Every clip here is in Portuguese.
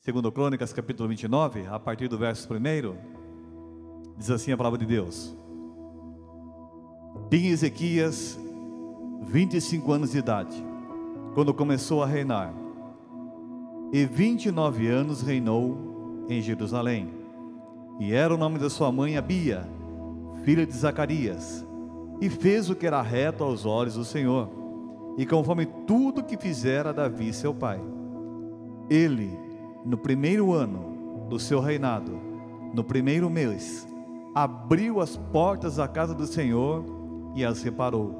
Segundo Crônicas, capítulo 29, a partir do verso 1, diz assim a palavra de Deus. Tinha Ezequias 25 anos de idade, quando começou a reinar, e 29 anos reinou em Jerusalém. E era o nome da sua mãe Abia, filha de Zacarias, e fez o que era reto aos olhos do Senhor, e conforme tudo que fizera Davi seu pai. Ele, no primeiro ano do seu reinado, no primeiro mês, abriu as portas da casa do Senhor e as reparou.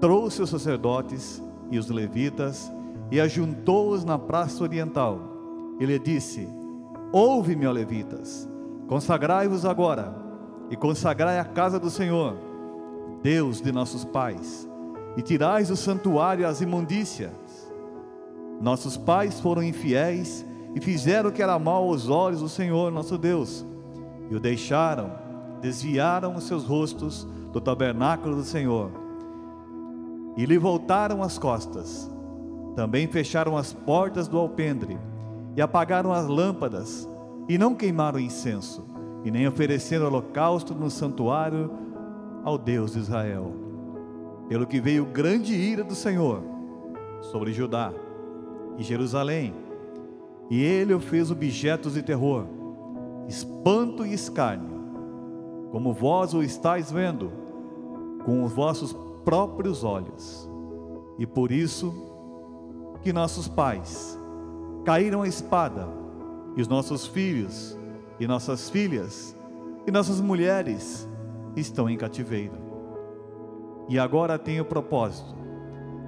Trouxe os sacerdotes e os levitas e ajuntou-os na praça oriental. Ele disse: Ouve-me, ó levitas, consagrai-vos agora e consagrai a casa do Senhor, Deus de nossos pais, e tirais do santuário as imundícias. Nossos pais foram infiéis e fizeram o que era mal aos olhos do Senhor nosso Deus, e o deixaram, desviaram os seus rostos do tabernáculo do Senhor, e lhe voltaram as costas. Também fecharam as portas do alpendre, e apagaram as lâmpadas, e não queimaram incenso, e nem ofereceram holocausto no santuário ao Deus de Israel. Pelo que veio grande ira do Senhor sobre Judá e Jerusalém, e ele o fez objetos de terror, espanto e escárnio, como vós o estáis vendo com os vossos próprios olhos. E por isso que nossos pais caíram a espada, e os nossos filhos e nossas filhas e nossas mulheres estão em cativeiro. E agora tenho o propósito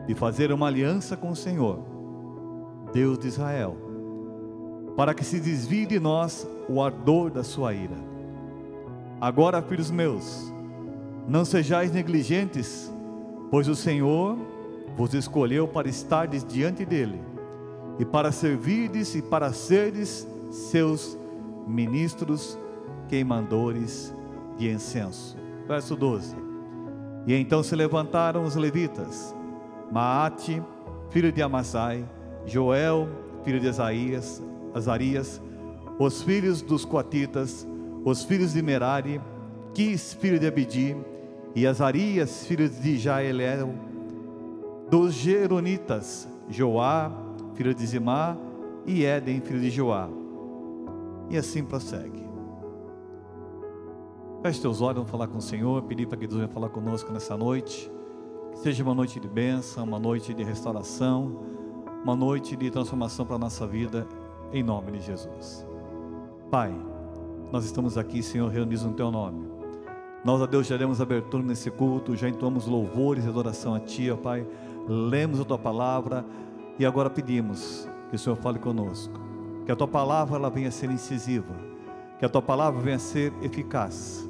de fazer uma aliança com o Senhor, Deus de Israel, para que se desvie de nós o ardor da sua ira. Agora, filhos meus, não sejais negligentes, pois o Senhor vos escolheu para estardes diante dele e para servirdes e para serdes seus ministros queimadores de incenso. Verso 12. E então se levantaram os levitas, Maate, filho de Amassai, Joel, filho de Asaías, Azarias, os filhos dos coatitas, os filhos de Merari, Quis, filho de Abidi, e Azarias, filho de Jaelel, dos Geronitas, Joá, filho de Zimá, e Éden, filho de Joá. E assim prossegue. Feche teus olhos, vamos falar com o Senhor, pedir para que Deus venha falar conosco nessa noite. Que seja uma noite de bênção, uma noite de restauração, uma noite de transformação para a nossa vida, em nome de Jesus. Pai, nós estamos aqui, Senhor, reunidos no Teu nome. Nós, a Deus, já demos abertura nesse culto, já entoamos louvores e adoração a Ti, ó Pai. Lemos a Tua palavra e agora pedimos que o Senhor fale conosco, que a tua palavra ela venha a ser incisiva, que a tua palavra venha a ser eficaz,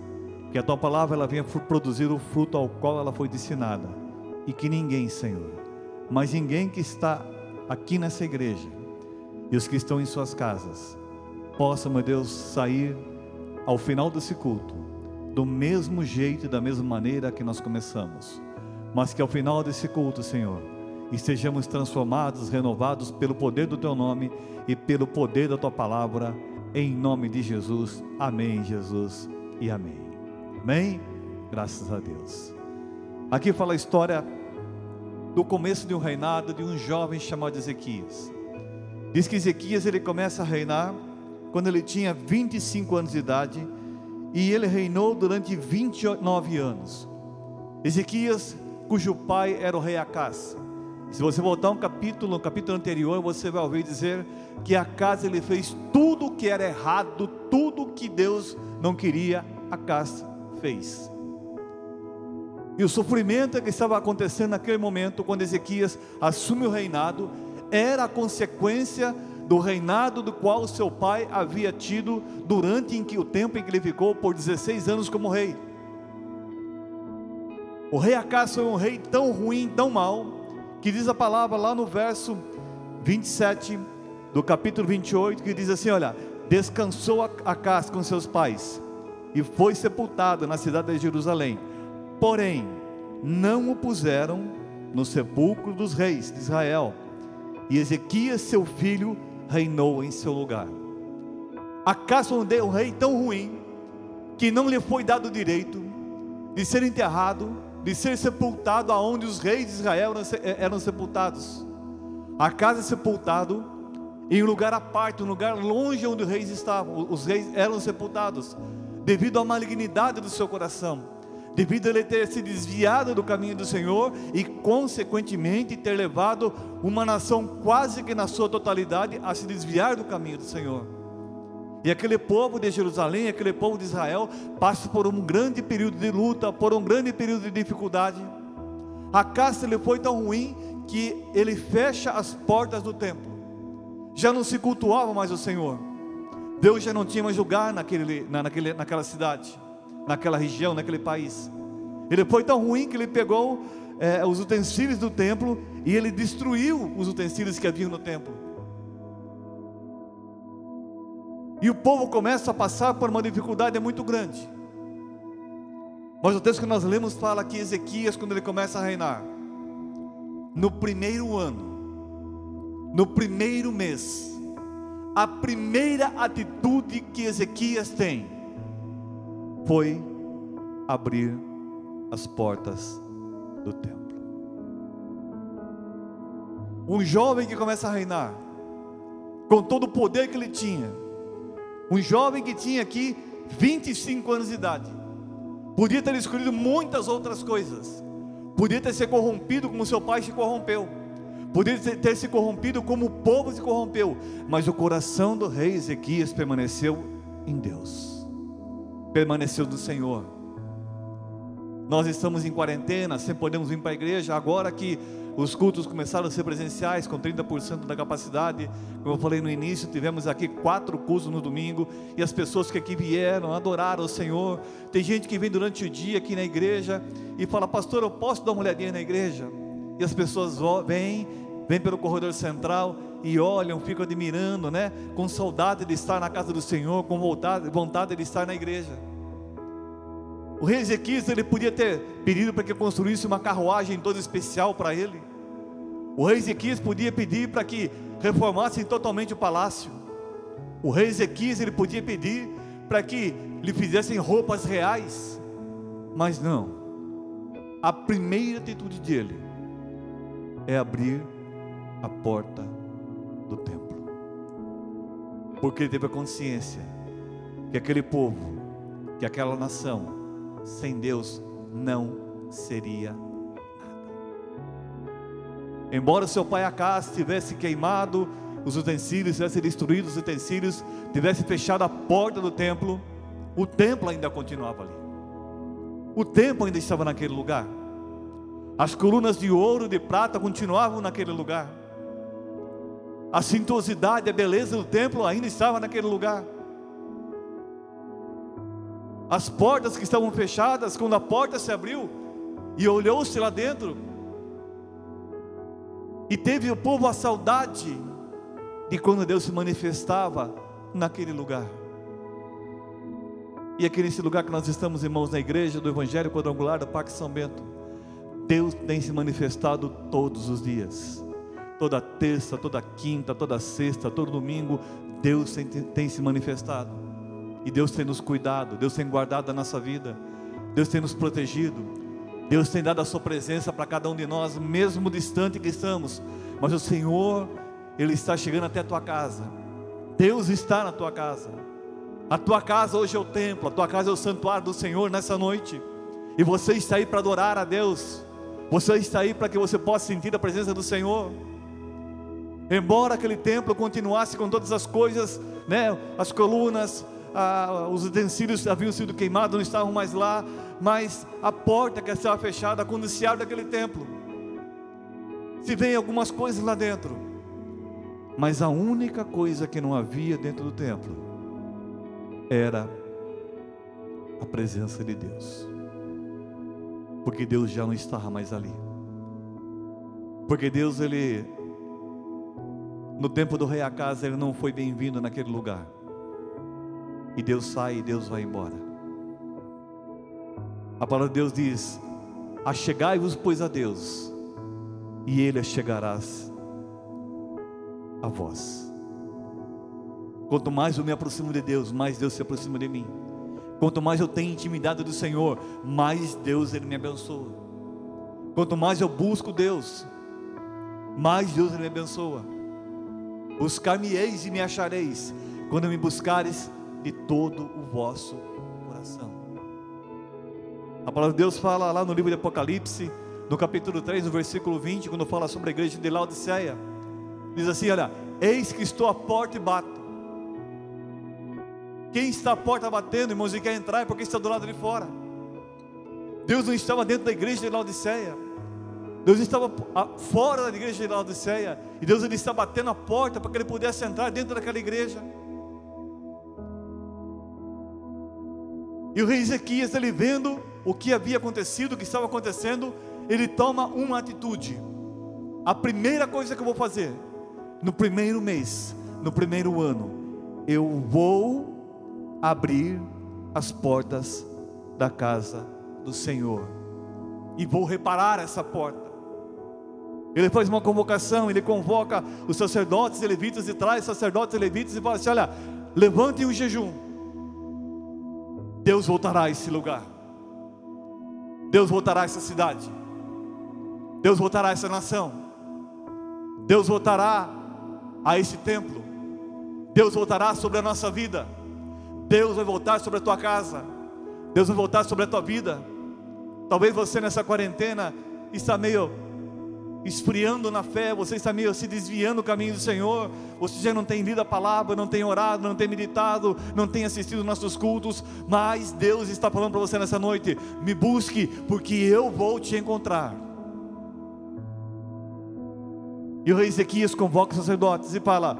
que a tua palavra ela venha produzir o fruto ao qual ela foi destinada, e que ninguém, Senhor, mas ninguém que está aqui nessa igreja e os que estão em suas casas, possa, meu Deus, sair ao final desse culto do mesmo jeito e da mesma maneira que nós começamos, mas que ao final desse culto, Senhor, e sejamos transformados, renovados pelo poder do teu nome e pelo poder da tua palavra, em nome de Jesus. Amém, Jesus e amém. Amém? Graças a Deus. Aqui fala a história do começo de um reinado de um jovem chamado Ezequias. Diz que Ezequias ele começa a reinar quando ele tinha 25 anos de idade e ele reinou durante 29 anos. Ezequias, cujo pai era o rei Acás, se você voltar um capítulo, no capítulo anterior, você vai ouvir dizer que a casa ele fez tudo o que era errado, tudo que Deus não queria, a casa fez. E o sofrimento que estava acontecendo naquele momento, quando Ezequias assume o reinado, era a consequência do reinado do qual seu pai havia tido durante em que, o tempo em que ele ficou por 16 anos como rei. O rei Acas foi um rei tão ruim, tão mau, que diz a palavra lá no verso 27 do capítulo 28, que diz assim: Olha, descansou a casa com seus pais e foi sepultado na cidade de Jerusalém. Porém, não o puseram no sepulcro dos reis de Israel. E Ezequias, seu filho, reinou em seu lugar. Acas foi um rei tão ruim que não lhe foi dado o direito de ser enterrado, de ser sepultado aonde os reis de Israel eram sepultados. Acas é sepultado em um lugar à parte, um lugar longe onde os reis estavam, os reis eram sepultados, devido à malignidade do seu coração, devido a ele ter se desviado do caminho do Senhor e, consequentemente, ter levado uma nação quase que na sua totalidade a se desviar do caminho do Senhor. E aquele povo de Jerusalém, aquele povo de Israel, passa por um grande período de luta, por um grande período de dificuldade. A caça ele foi tão ruim que ele fecha as portas do templo já não se cultuava mais o Senhor. Deus já não tinha mais lugar naquele, naquele, naquela cidade, naquela região, naquele país. Ele foi tão ruim que ele pegou é, os utensílios do templo e ele destruiu os utensílios que haviam no templo. E o povo começa a passar por uma dificuldade muito grande. Mas o texto que nós lemos fala que Ezequias, quando ele começa a reinar, no primeiro ano, no primeiro mês, a primeira atitude que Ezequias tem foi abrir as portas do templo. Um jovem que começa a reinar, com todo o poder que ele tinha, um jovem que tinha aqui 25 anos de idade, podia ter escolhido muitas outras coisas, podia ter se corrompido como seu pai se corrompeu. Podia ter se corrompido como o povo se corrompeu, mas o coração do rei Ezequias permaneceu em Deus, permaneceu do Senhor. Nós estamos em quarentena, sempre podemos vir para a igreja, agora que os cultos começaram a ser presenciais, com 30% da capacidade, como eu falei no início, tivemos aqui quatro cultos no domingo, e as pessoas que aqui vieram adoraram o Senhor. Tem gente que vem durante o dia aqui na igreja e fala, pastor, eu posso dar uma olhadinha na igreja? E as pessoas vêm, vêm pelo corredor central e olham, ficam admirando, né? Com saudade de estar na casa do Senhor, com vontade, vontade de estar na igreja. O rei Ezequias ele podia ter pedido para que construísse uma carruagem toda especial para ele. O rei Ezequias podia pedir para que reformassem totalmente o palácio. O rei Ezequias ele podia pedir para que lhe fizessem roupas reais. Mas não. A primeira atitude dele é abrir a porta do templo. Porque ele teve a consciência que aquele povo, que aquela nação, sem Deus não seria nada. Embora seu pai Acas tivesse queimado os utensílios, tivesse destruído os utensílios, tivesse fechado a porta do templo, o templo ainda continuava ali. O templo ainda estava naquele lugar. As colunas de ouro e de prata continuavam naquele lugar. A suntuosidade, a beleza do templo ainda estava naquele lugar. As portas que estavam fechadas, quando a porta se abriu e olhou-se lá dentro, e teve o povo a saudade de quando Deus se manifestava naquele lugar. E aqui nesse lugar que nós estamos, irmãos, na igreja do Evangelho Quadrangular da Parque São Bento. Deus tem se manifestado todos os dias. Toda terça, toda quinta, toda sexta, todo domingo, Deus tem, tem se manifestado. E Deus tem nos cuidado, Deus tem guardado a nossa vida, Deus tem nos protegido, Deus tem dado a sua presença para cada um de nós, mesmo distante que estamos. Mas o Senhor, Ele está chegando até a tua casa. Deus está na tua casa. A tua casa hoje é o templo, a tua casa é o santuário do Senhor nessa noite. E você está aí para adorar a Deus. Você está aí para que você possa sentir a presença do Senhor. Embora aquele templo continuasse com todas as coisas, né, as colunas, os utensílios haviam sido queimados, não estavam mais lá, mas a porta que estava fechada quando se abre aquele templo, se vê algumas coisas lá dentro, mas a única coisa que não havia dentro do templo era a presença de Deus porque Deus já não estava mais ali. Porque Deus, ele, no tempo do rei Acas, ele não foi bem-vindo naquele lugar. E Deus sai e Deus vai embora. A palavra de Deus diz: Achegai-vos, pois, a Deus, e Ele chegarás a vós. Quanto mais eu me aproximo de Deus, mais Deus se aproxima de mim. Quanto mais eu tenho intimidade do Senhor, mais Deus ele me abençoa. Quanto mais eu busco Deus, mais Deus ele me abençoa. Buscar-me-eis e me achareis, quando me buscares de todo o vosso coração. A palavra de Deus fala lá no livro de Apocalipse, no capítulo 3, no versículo 20, quando fala sobre a igreja de Laodiceia, diz assim: Olha, eis que estou à porta e bato. Quem está à porta batendo, irmãos, e quer entrar é porque está do lado de fora. Deus não estava dentro da igreja de Laodiceia. Deus estava fora da igreja de Laodiceia. E Deus ele está batendo a porta para que ele pudesse entrar dentro daquela igreja. E o rei Ezequias, ele vendo o que havia acontecido, o que estava acontecendo, ele toma uma atitude. A primeira coisa que eu vou fazer, no primeiro mês, no primeiro ano, eu vou abrir as portas da casa do Senhor e vou reparar essa porta. Ele faz uma convocação, ele convoca os sacerdotes e levitas e traz sacerdotes e levitas e fala assim: olha, levantem o jejum. Deus voltará a esse lugar. Deus voltará a essa cidade. Deus voltará a essa nação. Deus voltará a esse templo. Deus voltará sobre a nossa vida. Deus vai voltar sobre a tua casa. Deus vai voltar sobre a tua vida. Talvez você nessa quarentena está meio esfriando na fé, você está meio se desviando do caminho do Senhor, você já não tem lido a palavra, não tem orado, não tem meditado, não tem assistido nossos cultos, mas Deus está falando para você nessa noite: me busque, porque eu vou te encontrar. E o rei Ezequias convoca os sacerdotes e fala: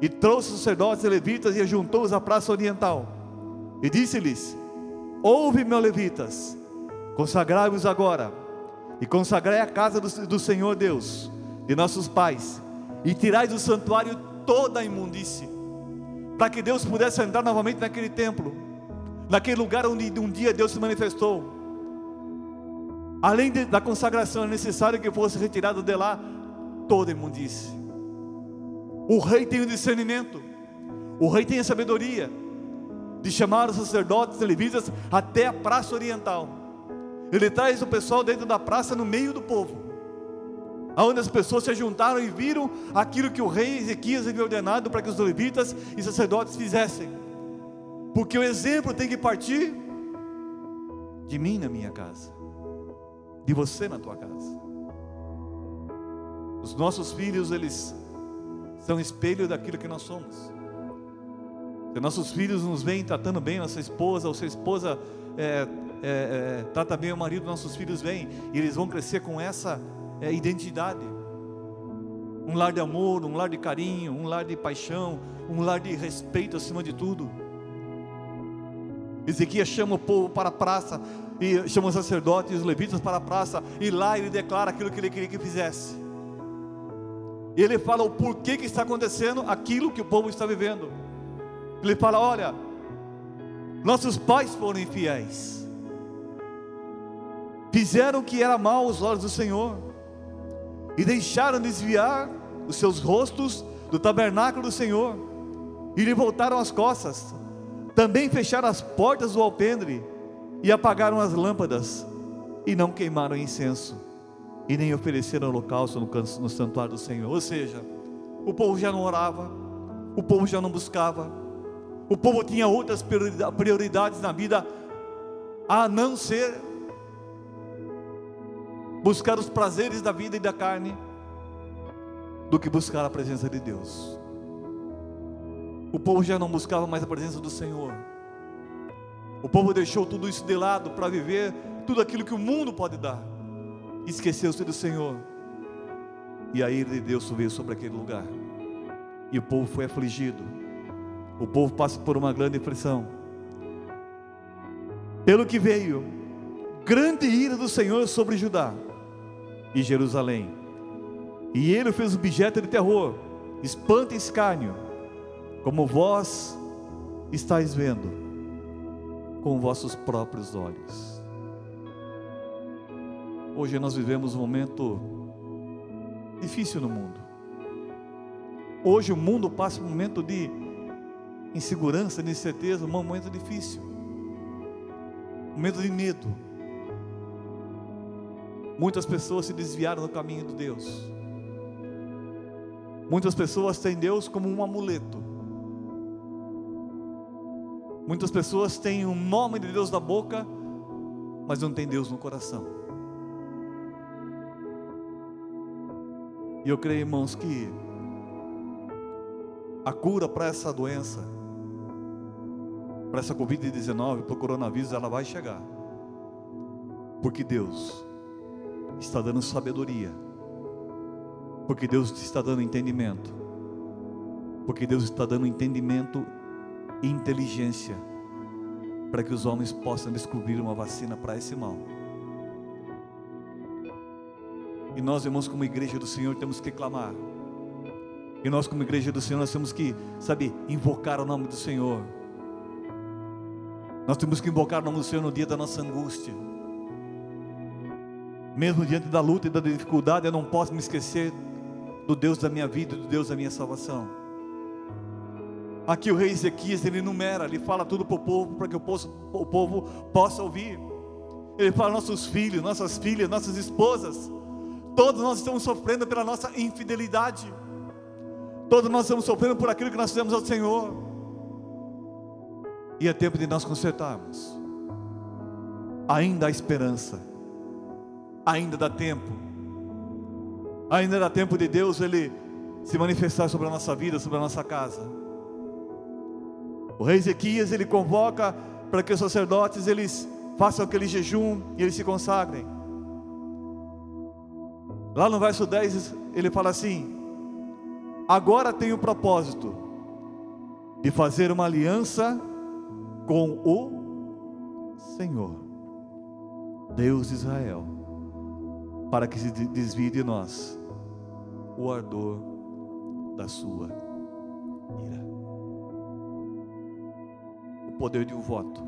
e trouxe os sacerdotes e levitas e ajuntou-os à praça oriental, e disse-lhes: Ouve, meus levitas, consagrai-vos agora e consagrai a casa do, do Senhor Deus, de nossos pais, e tirai do santuário toda a imundície, para que Deus pudesse entrar novamente naquele templo, naquele lugar onde um dia Deus se manifestou. Além de, da consagração, é necessário que fosse retirado de lá toda a imundície. O rei tem o discernimento, o rei tem a sabedoria de chamar os sacerdotes e levitas até a praça oriental ele traz o pessoal dentro da praça, no meio do povo, aonde as pessoas se juntaram e viram aquilo que o rei Ezequias havia ordenado para que os levitas e sacerdotes fizessem. Porque o exemplo tem que partir de mim na minha casa, de você na tua casa. Os nossos filhos, eles são espelho daquilo que nós somos. Se nossos filhos nos veem tratando bem nossa esposa, ou sua esposa é, é, é, trata bem o marido, nossos filhos vêm e eles vão crescer com essa é, identidade. Um lar de amor, um lar de carinho, um lar de paixão, um lar de respeito acima de tudo. Ezequias chama o povo para a praça, e chama os sacerdotes e os levitas para a praça, e lá ele declara aquilo que ele queria que fizesse. E ele fala o porquê que está acontecendo aquilo que o povo está vivendo. Ele fala: olha, nossos pais foram infiéis fizeram o que era mal aos olhos do Senhor, e deixaram desviar os seus rostos do tabernáculo do Senhor, e lhe voltaram as costas, também fecharam as portas do alpendre, e apagaram as lâmpadas, e não queimaram incenso, e nem ofereceram holocausto no, no santuário do Senhor. Ou seja, o povo já não orava, o povo já não buscava, o povo tinha outras prioridades na vida, a não ser buscar os prazeres da vida e da carne, do que buscar a presença de Deus. O povo já não buscava mais a presença do Senhor. O povo deixou tudo isso de lado para viver tudo aquilo que o mundo pode dar. Esqueceu-se do Senhor. E a ira de Deus veio sobre aquele lugar. E o povo foi afligido. O povo passa por uma grande pressão. Pelo que veio grande ira do Senhor sobre Judá e Jerusalém. E ele fez objeto de terror, espanto e escárnio, como vós estáis vendo com vossos próprios olhos. Hoje nós vivemos um momento difícil no mundo. Hoje o mundo passa um momento de insegurança, de incerteza, um momento difícil, um momento de medo. Muitas pessoas se desviaram do caminho de Deus. Muitas pessoas têm Deus como um amuleto. Muitas pessoas têm o nome de Deus na boca, mas não tem Deus no coração. E eu creio, irmãos, que a cura para essa doença, para essa Covid-19, para o coronavírus, ela vai chegar. Porque Deus está dando sabedoria. Porque Deus está dando entendimento. Porque Deus está dando entendimento e inteligência para que os homens possam descobrir uma vacina para esse mal. E nós, irmãos, como igreja do Senhor, temos que clamar. E nós, como igreja do Senhor, nós temos que, sabe, invocar o nome do Senhor. Nós temos que invocar o nome do Senhor no dia da nossa angústia. Mesmo diante da luta e da dificuldade, eu não posso me esquecer do Deus da minha vida, do Deus da minha salvação. Aqui o rei Ezequias, ele enumera, ele fala tudo para o povo, para que o povo, o povo possa ouvir. Ele fala nossos filhos, nossas filhas, nossas esposas. Todos nós estamos sofrendo pela nossa infidelidade. Todos nós estamos sofrendo por aquilo que nós fizemos ao Senhor. E é tempo de nós consertarmos. Ainda há esperança. Ainda dá tempo. Ainda dá tempo de Deus ele se manifestar sobre a nossa vida, sobre a nossa casa. O rei Ezequias ele convoca para que os sacerdotes eles façam aquele jejum e eles se consagrem. Lá no verso 10 ele fala assim: agora tenho o propósito de fazer uma aliança com o Senhor, Deus de Israel, para que se desvie de nós o ardor da sua ira. O poder de um voto,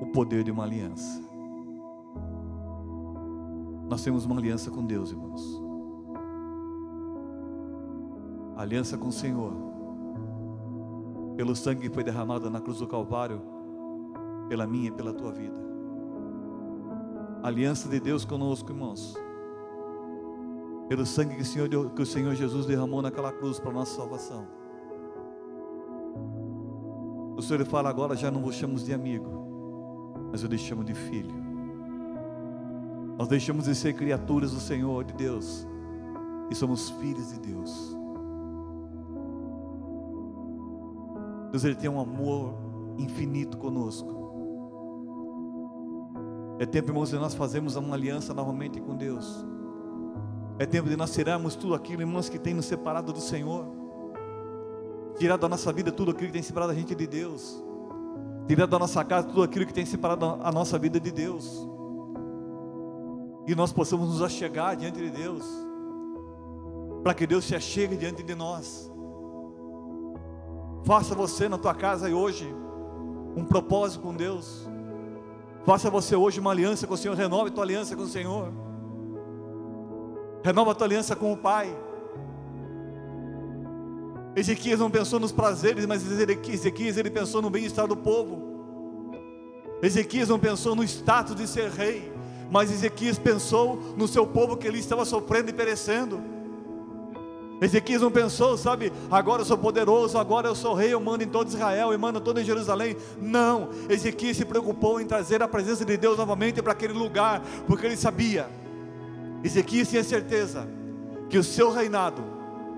o poder de uma aliança. Nós temos uma aliança com Deus, irmãos aliança com o Senhor, pelo sangue que foi derramado na cruz do Calvário, pela minha e pela tua vida. Aliança de Deus conosco, irmãos. Pelo sangue que o Senhor, que o Senhor Jesus derramou naquela cruz para nossa salvação. O Senhor fala agora, já não vos chamo de amigo, mas eu deixamos de filho. Nós deixamos de ser criaturas do Senhor, de Deus, e somos filhos de Deus. Deus ele tem um amor infinito conosco. É tempo, irmãos, de nós fazermos uma aliança novamente com Deus. É tempo de nós tirarmos tudo aquilo, irmãos, que tem nos separado do Senhor. Tirar da nossa vida tudo aquilo que tem separado a gente de Deus. Tirar da nossa casa tudo aquilo que tem separado a nossa vida de Deus. E nós possamos nos achegar diante de Deus. Para que Deus se achegue diante de nós. Faça você na tua casa e hoje um propósito com Deus. Faça você hoje uma aliança com o Senhor. Renove tua aliança com o Senhor. Renova tua aliança com o Pai. Ezequias não pensou nos prazeres, mas Ezequias ele pensou no bem-estar do povo. Ezequias não pensou no status de ser rei, mas Ezequias pensou no seu povo que ele estava sofrendo e perecendo. Ezequias não pensou, sabe, agora eu sou poderoso, agora eu sou rei, eu mando em todo Israel, eu mando todo em Jerusalém. Não, Ezequias se preocupou em trazer a presença de Deus novamente para aquele lugar, porque ele sabia, Ezequias tinha certeza que o seu reinado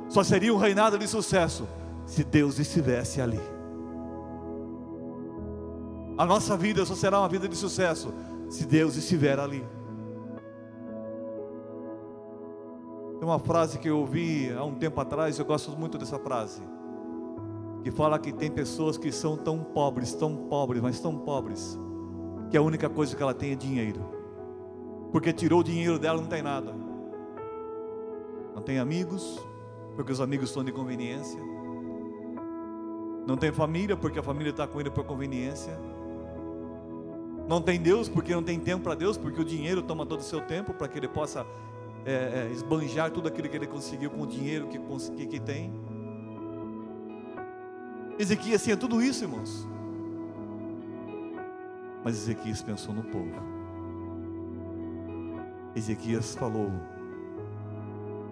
só seria um reinado de sucesso se Deus estivesse ali. A nossa vida só será uma vida de sucesso se Deus estiver ali. Tem uma frase que eu ouvi há um tempo atrás, eu gosto muito dessa frase. Que fala que tem pessoas que são tão pobres, tão pobres, mas tão pobres, que a única coisa que ela tem é dinheiro. Porque tirou o dinheiro dela, não tem nada. Não tem amigos, porque os amigos estão de conveniência. Não tem família, porque a família está com ele por conveniência. Não tem Deus, porque não tem tempo para Deus, porque o dinheiro toma todo o seu tempo para que ele possa é, é, esbanjar tudo aquilo que ele conseguiu com o dinheiro que, que, que tem. Ezequias tinha tudo isso, irmãos. Mas Ezequias pensou no povo. Ezequias falou: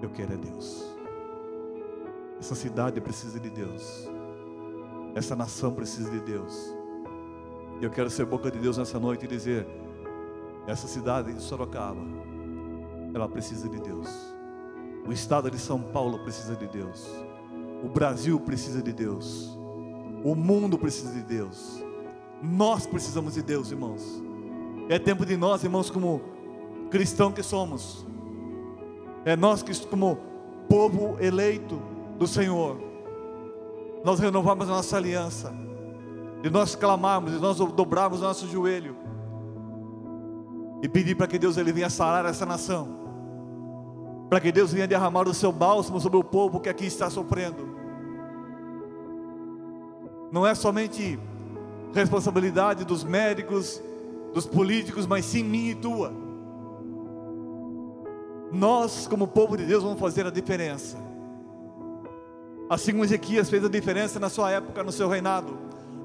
Eu quero é Deus. Essa cidade precisa de Deus. Essa nação precisa de Deus. Eu quero ser boca de Deus nessa noite e dizer: essa cidade de Sorocaba, ela precisa de Deus. O estado de São Paulo precisa de Deus. O Brasil precisa de Deus. O mundo precisa de Deus. Nós precisamos de Deus, irmãos. É tempo de nós, irmãos, como cristão que somos. É nós que como povo eleito do Senhor. Nós renovamos a nossa aliança. De nós clamarmos, de nós dobrarmos o nosso joelho. E pedir para que Deus ele venha sarar essa nação. Para que Deus venha derramar o seu bálsamo sobre o povo que aqui está sofrendo não é somente responsabilidade dos médicos, dos políticos, mas sim minha e tua. Nós, como povo de Deus, vamos fazer a diferença. Assim como Ezequias fez a diferença na sua época, no seu reinado,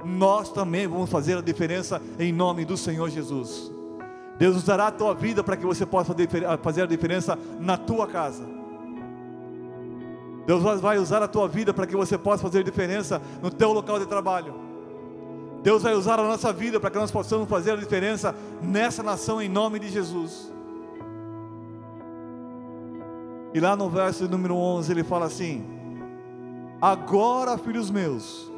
nós também vamos fazer a diferença em nome do Senhor Jesus. Deus usará a tua vida para que você possa fazer a diferença na tua casa. Deus vai usar a tua vida para que você possa fazer diferença no teu local de trabalho. Deus vai usar a nossa vida para que nós possamos fazer a diferença nessa nação em nome de Jesus. E lá no verso número 11 ele fala assim: Agora, filhos meus,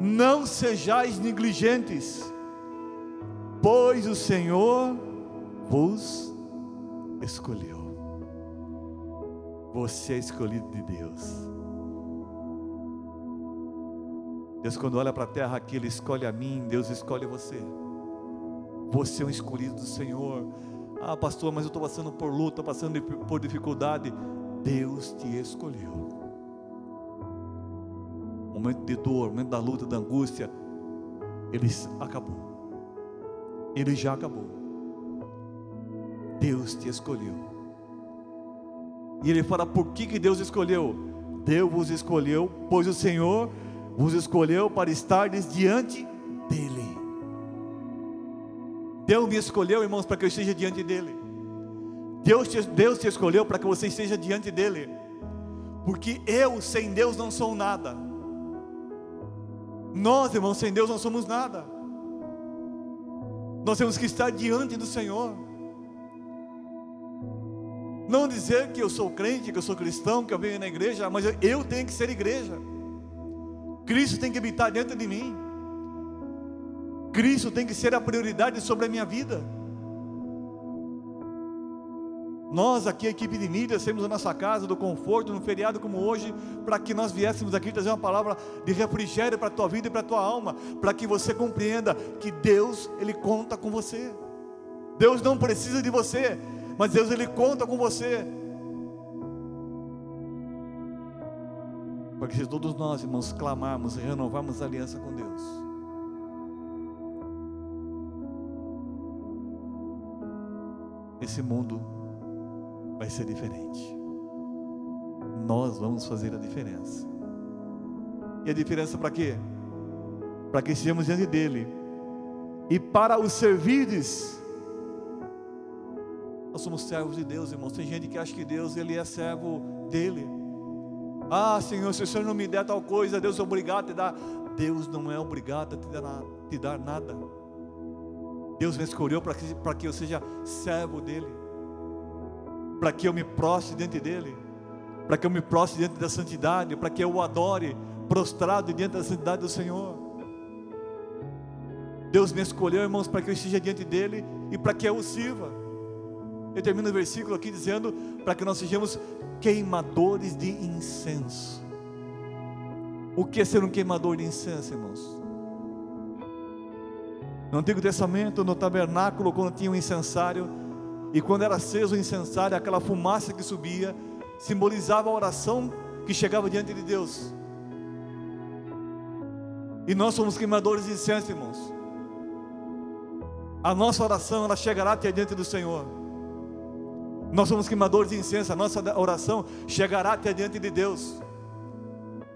não sejais negligentes, pois o Senhor vos escolheu. Você é escolhido de Deus. Deus, quando olha para a terra aqui, Ele escolhe a mim, Deus escolhe você. Você é um escolhido do Senhor. Ah, pastor, mas eu estou passando por luta, passando por dificuldade. Deus te escolheu. Momento de dor, momento da luta, da angústia, ele acabou. Ele já acabou. Deus te escolheu. E ele fala: por que, que Deus escolheu? Deus vos escolheu, pois o Senhor vos escolheu para estar diante dEle. Deus me escolheu, irmãos, para que eu esteja diante dEle. Deus te, Deus te escolheu para que você esteja diante dEle. Porque eu, sem Deus, não sou nada. Nós, irmãos, sem Deus não somos nada. Nós temos que estar diante do Senhor. Não dizer que eu sou crente, que eu sou cristão, que eu venho na igreja, mas eu tenho que ser igreja. Cristo tem que habitar dentro de mim. Cristo tem que ser a prioridade sobre a minha vida. Nós aqui, a equipe de mídia, temos a nossa casa do conforto, num feriado como hoje, para que nós viéssemos aqui trazer uma palavra de refrigério para a tua vida e para a tua alma, para que você compreenda que Deus, Ele conta com você. Deus não precisa de você, mas Deus ele conta com você. Porque se todos nós, irmãos, clamarmos e renovarmos a aliança com Deus, esse mundo vai ser diferente. Nós vamos fazer a diferença. E a diferença para quê? Para que estejamos diante dele e para os servides nós somos servos de Deus, irmãos. Tem gente que acha que Deus ele é servo dele. Ah, Senhor, se o Senhor não me der tal coisa, Deus é obrigado a te dar. Deus não é obrigado a te dar, te dar nada. Deus me escolheu para que, para que eu seja servo dele, para que eu me prostre diante dele, para que eu me prostre diante da santidade, para que eu o adore, prostrado diante da santidade do Senhor. Deus me escolheu, irmãos, para que eu esteja diante dele e para que eu o sirva. Eu termino o versículo aqui dizendo para que nós sejamos queimadores de incenso. O que é ser um queimador de incenso, irmãos? No Antigo Testamento, no tabernáculo, quando tinha um incensário, e quando era aceso o incensário, aquela fumaça que subia, simbolizava a oração que chegava diante de Deus. E nós somos queimadores de incenso, irmãos. A nossa oração, ela chegará até diante do Senhor. Nós somos queimadores de incenso, a nossa oração chegará até diante de Deus.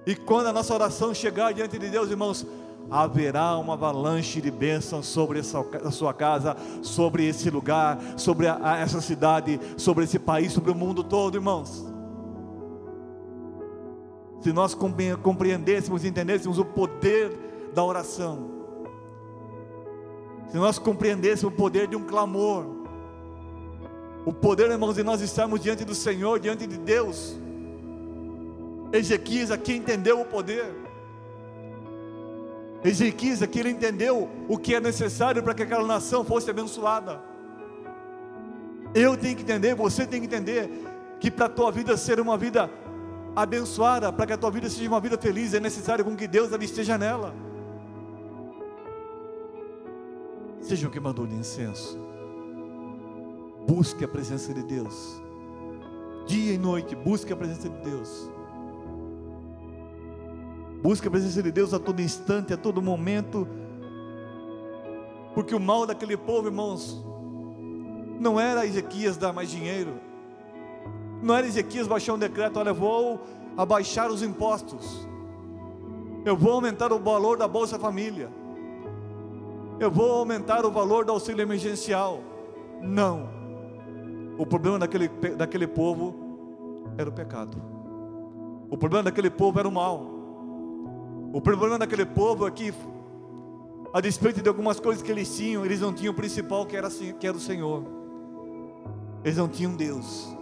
E quando a nossa oração chegar diante de Deus, irmãos, haverá uma avalanche de bênçãos sobre essa, a sua casa, sobre esse lugar, sobre a, a essa cidade, sobre esse país, sobre o mundo todo, irmãos. Se nós compreendêssemos entendêssemos o poder da oração, se nós compreendêssemos o poder de um clamor, o poder, irmãos, de nós estarmos diante do Senhor, diante de Deus. Ezequias aqui entendeu o poder. Ezequias aqui ele entendeu o que é necessário para que aquela nação fosse abençoada. Eu tenho que entender, você tem que entender que para a tua vida ser uma vida abençoada, para que a tua vida seja uma vida feliz, é necessário com que Deus ali esteja nela. Seja um queimador de incenso. Busque a presença de Deus. Dia e noite, busque a presença de Deus. Busque a presença de Deus a todo instante, a todo momento. Porque o mal daquele povo, irmãos, não era Ezequias dar mais dinheiro. Não era Ezequias baixar um decreto, olha, vou abaixar os impostos. Eu vou aumentar o valor da Bolsa Família eu vou aumentar o valor do auxílio emergencial. Não. O problema daquele, daquele povo era o pecado. O problema daquele povo era o mal. O problema daquele povo é que, a despeito de algumas coisas que eles tinham, eles não tinham o principal que era, que era o Senhor. Eles não tinham Deus.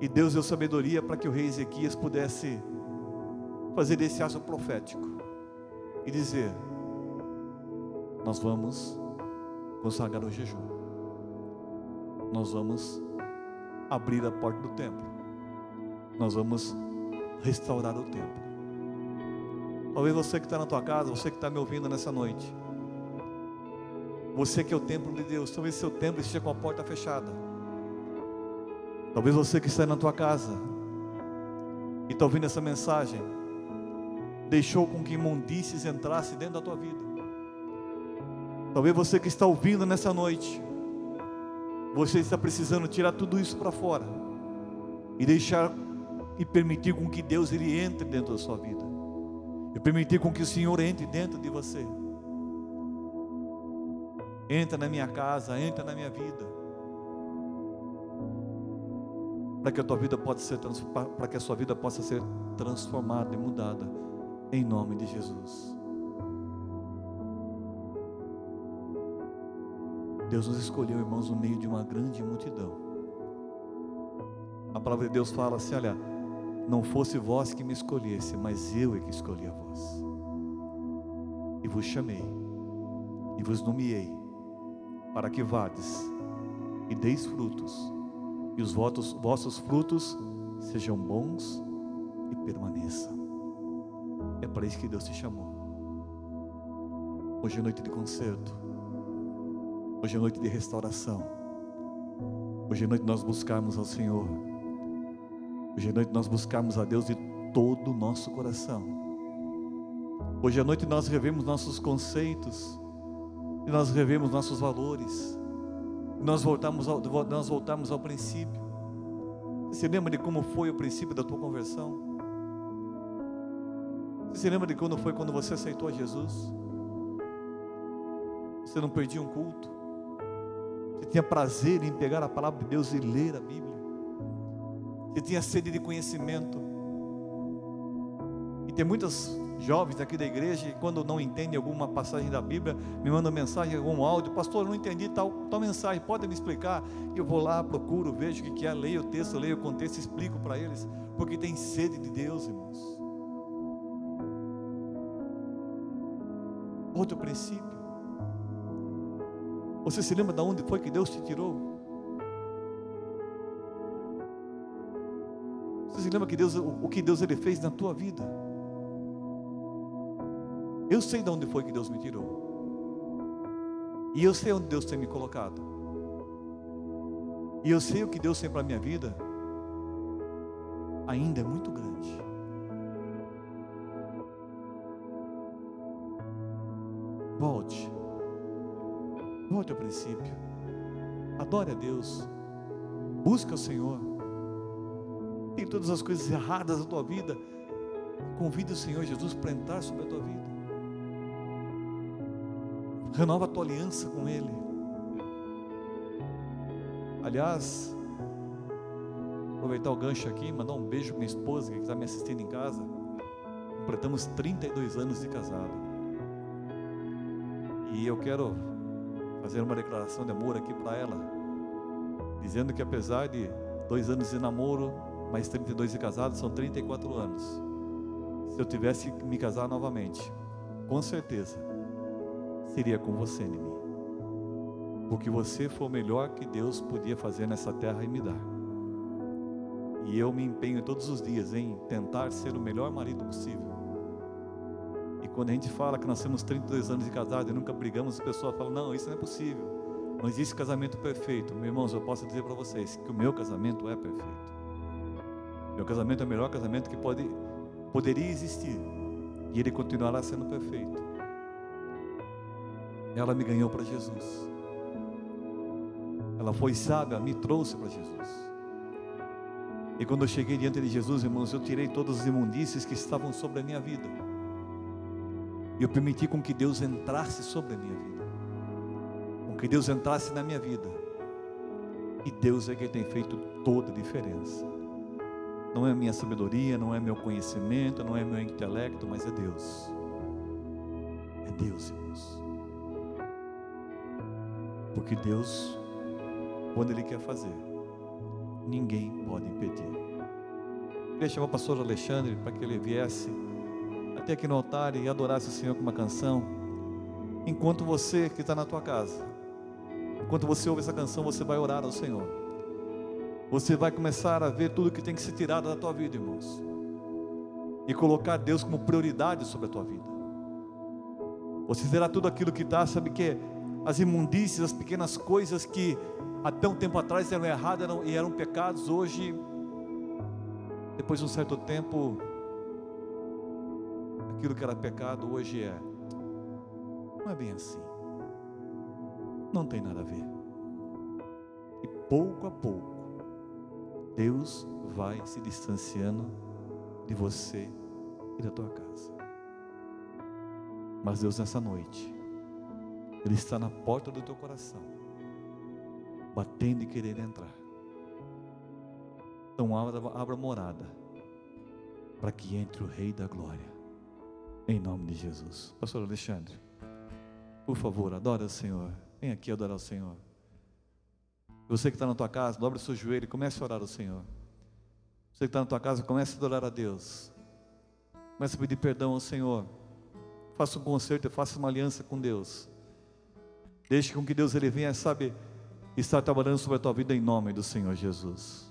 E Deus deu sabedoria para que o rei Ezequias pudesse fazer esse ato profético e dizer: Nós vamos consagrar o jejum, nós vamos abrir a porta do templo, nós vamos restaurar o templo. Talvez você que está na tua casa, você que está me ouvindo nessa noite, você que é o templo de Deus, talvez seu templo esteja com a porta fechada. Talvez você que está na tua casa e está ouvindo essa mensagem, deixou com que imundícies entrasse dentro da tua vida. Talvez você que está ouvindo nessa noite, você está precisando tirar tudo isso para fora e deixar e permitir com que Deus ele entre dentro da sua vida. E permitir com que o Senhor entre dentro de você. Entra na minha casa, entra na minha vida. Para que a tua vida possa ser para que a sua vida possa ser transformada e mudada em nome de Jesus. Deus nos escolheu, irmãos, no meio de uma grande multidão. A palavra de Deus fala assim: olha, não fosse vós que me escolhesse, mas eu é que escolhi a vós. E vos chamei, e vos nomeei, para que vades e deis frutos, e os votos, vossos frutos sejam bons e permaneçam. É para isso que Deus te chamou. Hoje é noite de concerto. Hoje é noite de restauração. Hoje é noite nós buscarmos ao Senhor. Hoje é noite nós buscarmos a Deus de todo o nosso coração. Hoje à noite nós revemos nossos conceitos, e nós revemos nossos valores, nós voltamos ao, nós voltamos ao princípio. Você lembra de como foi o princípio da tua conversão? Você se lembra de quando foi quando você aceitou a Jesus? Você não perdia um culto. Você tinha prazer em pegar a palavra de Deus e ler a Bíblia. Você tinha sede de conhecimento. E tem muitas jovens aqui da igreja e quando não entendem alguma passagem da Bíblia, me mandam mensagem, algum áudio, pastor, não entendi tal, tal mensagem, pode me explicar? E eu vou lá, procuro, vejo o que é, leio o texto, leio o contexto, explico para eles, porque tem sede de Deus, irmãos. outro princípio. Você se lembra de onde foi que Deus te tirou? Você lembra que Deus, o que Deus ele fez na tua vida? Eu sei de onde foi que Deus me tirou. E eu sei onde Deus tem me colocado. E eu sei o que Deus tem para a minha vida. Ainda é muito grande. Volte. Volte ao princípio. Adore a Deus. Busque o Senhor. Tem todas as coisas erradas da tua vida. Convide o Senhor Jesus para entrar sobre a tua vida. Renova a tua aliança com Ele. Aliás, aproveitar o gancho aqui, mandar um beijo para minha esposa que está me assistindo em casa. Completamos 32 anos de casado. E eu quero fazer uma declaração de amor aqui para ela, dizendo que apesar de dois anos de namoro, mais 32 de casado, são 34 anos. Se eu tivesse que me casar novamente, com certeza, seria com você, Nini. Porque você foi o melhor que Deus podia fazer nessa terra e me dar. E eu me empenho todos os dias em tentar ser o melhor marido possível quando a gente fala que nós temos 32 anos de casado e nunca brigamos, as pessoas falam: não, isso não é possível. Não existe casamento perfeito. Meus irmãos, eu posso dizer para vocês que o meu casamento é perfeito. Meu casamento é o melhor casamento que pode, poderia existir. E ele continuará sendo perfeito. Ela me ganhou para Jesus. Ela foi sábia, me trouxe para Jesus. E quando eu cheguei diante de Jesus, irmãos, eu tirei todas as imundícies que estavam sobre a minha vida. E eu permiti com que Deus entrasse sobre a minha vida. Com que Deus entrasse na minha vida. E Deus é quem tem feito toda a diferença. Não é minha sabedoria, não é meu conhecimento, não é meu intelecto, mas é Deus. É Deus, irmãos. Porque Deus, quando Ele quer fazer, ninguém pode impedir. Queria chamar o pastor Alexandre para que ele viesse até aqui no altar e adorasse o Senhor com uma canção, enquanto você que está na tua casa, enquanto você ouve essa canção, você vai orar ao Senhor. Você vai começar a ver tudo que tem que ser tirado da tua vida, irmãos, e colocar Deus como prioridade sobre a tua vida. Você terá tudo aquilo que está, sabe que as imundícias, as pequenas coisas que até um tempo atrás eram erradas eram, e eram pecados, hoje, depois de um certo tempo, aquilo que era pecado hoje é. Não é bem assim. Não tem nada a ver. E pouco a pouco, Deus vai se distanciando de você e da tua casa. Mas Deus, nessa noite, Ele está na porta do teu coração, batendo e querendo entrar. Então abra, abra morada, para que entre o Rei da Glória. Em nome de Jesus. Pastor Alexandre, por favor, adora o Senhor. Vem aqui adorar o Senhor. Você que está na tua casa, dobre o seu joelho e comece a orar ao Senhor. Você que está na tua casa, comece a adorar a Deus. Comece a pedir perdão ao Senhor. Faça um concerto faça uma aliança com Deus. Deixe com que Deus ele venha, sabe, estar trabalhando sobre a tua vida em nome do Senhor Jesus.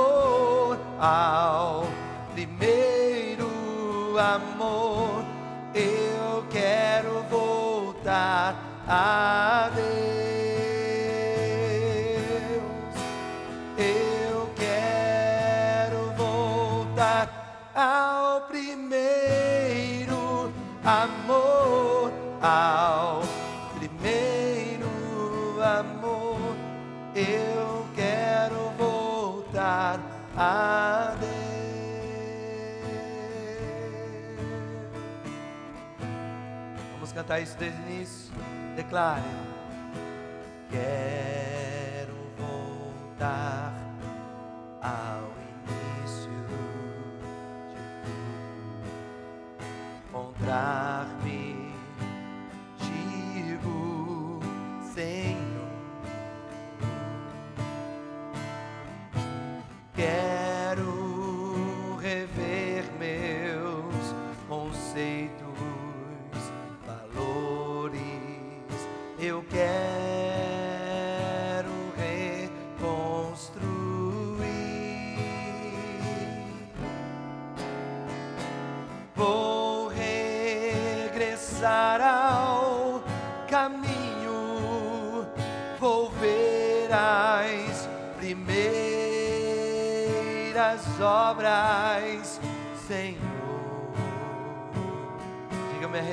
cantar isso desde o início. Declare. Quero voltar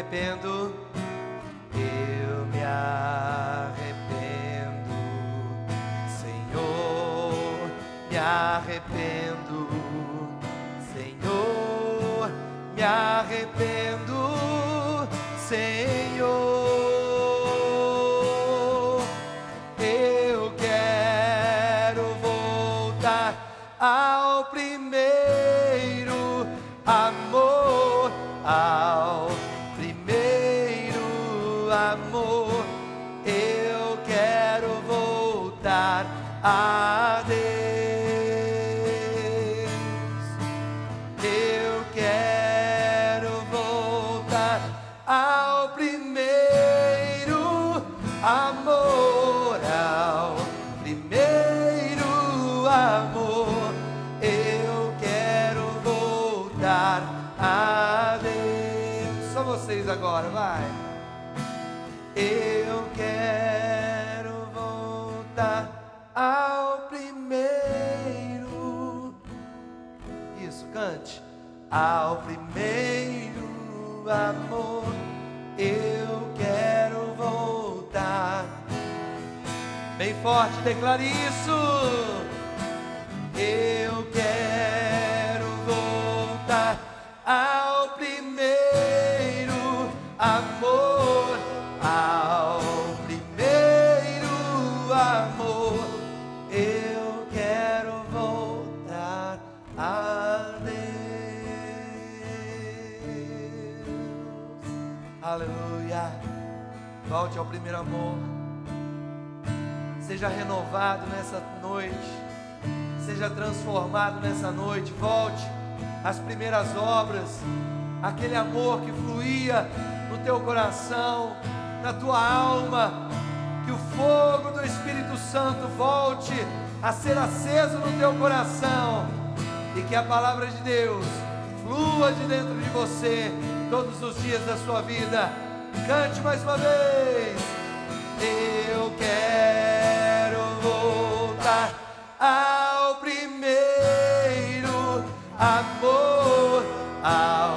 arrependo, amor, ao primeiro amor. Eu quero voltar a Deus. Só vocês agora, vai. Eu quero voltar ao primeiro isso, cante. Ao primeiro forte, declare isso. Eu quero voltar ao primeiro amor, ao primeiro amor. Eu quero voltar a Deus. Aleluia. Volte ao primeiro amor. Seja renovado nessa noite. Seja transformado nessa noite. Volte às primeiras obras. Aquele amor que fluía no teu coração, na tua alma. Que o fogo do Espírito Santo volte a ser aceso no teu coração. E que a palavra de Deus flua de dentro de você todos os dias da sua vida. Cante mais uma vez. Eu quero amor,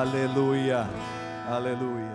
Aleluia. Aleluia.